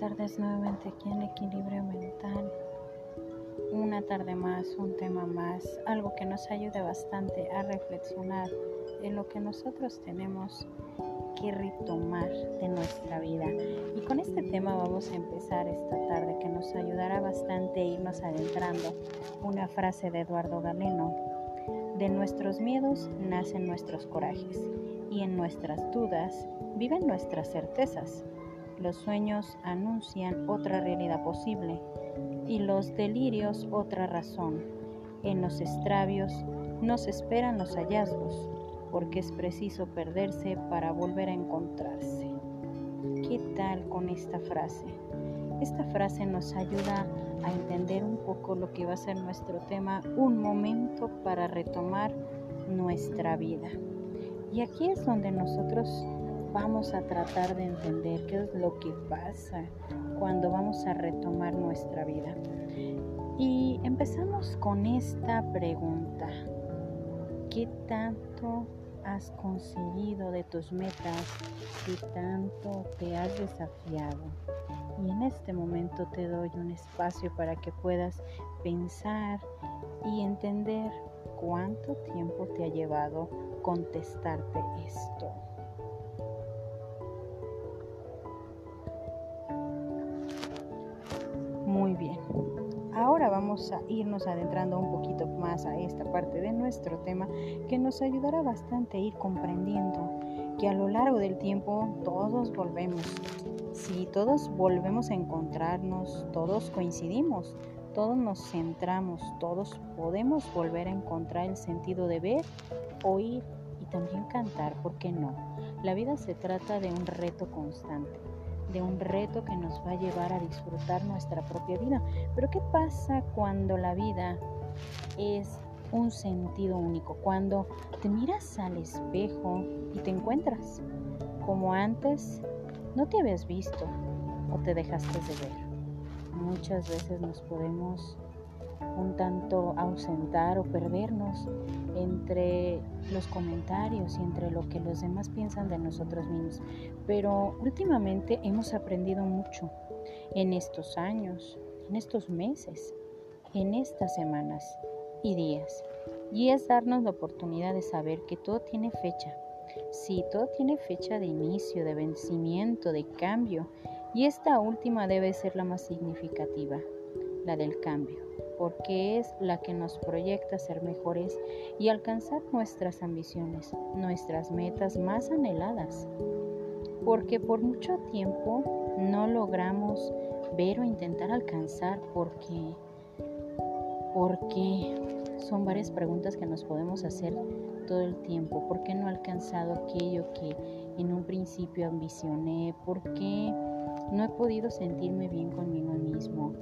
tardes nuevamente aquí en Equilibrio Mental. Una tarde más, un tema más, algo que nos ayude bastante a reflexionar en lo que nosotros tenemos que retomar de nuestra vida. Y con este tema vamos a empezar esta tarde que nos ayudará bastante a irnos adentrando una frase de Eduardo Galeno. De nuestros miedos nacen nuestros corajes y en nuestras dudas viven nuestras certezas. Los sueños anuncian otra realidad posible y los delirios otra razón. En los extravios nos esperan los hallazgos, porque es preciso perderse para volver a encontrarse. ¿Qué tal con esta frase? Esta frase nos ayuda a entender un poco lo que va a ser nuestro tema, un momento para retomar nuestra vida. Y aquí es donde nosotros vamos a tratar de entender qué es lo que pasa cuando vamos a retomar nuestra vida. Y empezamos con esta pregunta. ¿Qué tanto has conseguido de tus metas? ¿Qué tanto te has desafiado? Y en este momento te doy un espacio para que puedas pensar y entender cuánto tiempo te ha llevado contestarte esto. Ahora vamos a irnos adentrando un poquito más a esta parte de nuestro tema que nos ayudará bastante a ir comprendiendo que a lo largo del tiempo todos volvemos. Si todos volvemos a encontrarnos, todos coincidimos, todos nos centramos, todos podemos volver a encontrar el sentido de ver, oír y también cantar, ¿por qué no? La vida se trata de un reto constante de un reto que nos va a llevar a disfrutar nuestra propia vida. Pero ¿qué pasa cuando la vida es un sentido único? Cuando te miras al espejo y te encuentras como antes no te habías visto o te dejaste de ver. Muchas veces nos podemos un tanto ausentar o perdernos entre los comentarios y entre lo que los demás piensan de nosotros mismos. Pero últimamente hemos aprendido mucho en estos años, en estos meses, en estas semanas y días. Y es darnos la oportunidad de saber que todo tiene fecha. Sí, todo tiene fecha de inicio, de vencimiento, de cambio. Y esta última debe ser la más significativa, la del cambio porque es la que nos proyecta ser mejores y alcanzar nuestras ambiciones, nuestras metas más anheladas. Porque por mucho tiempo no logramos ver o intentar alcanzar porque porque son varias preguntas que nos podemos hacer todo el tiempo. ¿Por qué no he alcanzado aquello que en un principio ambicioné? ¿Por qué no he podido sentirme bien conmigo mismo?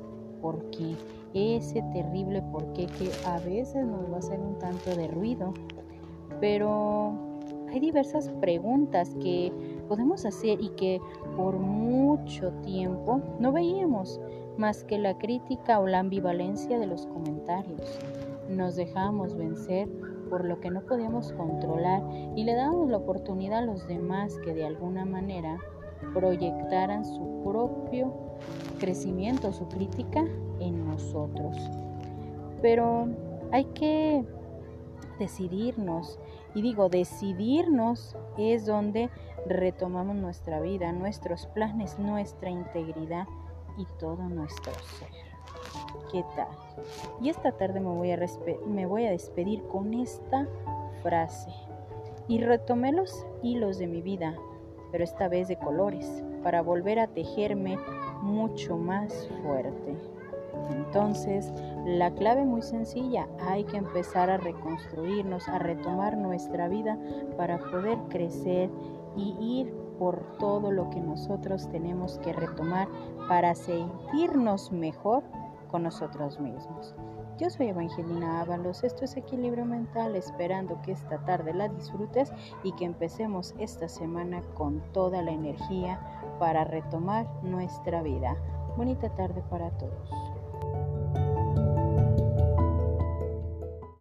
porque ese terrible porqué que a veces nos va a hacer un tanto de ruido, pero hay diversas preguntas que podemos hacer y que por mucho tiempo no veíamos más que la crítica o la ambivalencia de los comentarios. Nos dejamos vencer por lo que no podíamos controlar y le damos la oportunidad a los demás que de alguna manera proyectaran su propio crecimiento, su crítica en nosotros. Pero hay que decidirnos, y digo, decidirnos es donde retomamos nuestra vida, nuestros planes, nuestra integridad y todo nuestro ser. ¿Qué tal? Y esta tarde me voy a, me voy a despedir con esta frase. Y retomé los hilos de mi vida, pero esta vez de colores, para volver a tejerme mucho más fuerte. Entonces, la clave muy sencilla, hay que empezar a reconstruirnos, a retomar nuestra vida para poder crecer y ir por todo lo que nosotros tenemos que retomar para sentirnos mejor con nosotros mismos. Yo soy Evangelina Ábalos, esto es Equilibrio Mental, esperando que esta tarde la disfrutes y que empecemos esta semana con toda la energía para retomar nuestra vida. Bonita tarde para todos.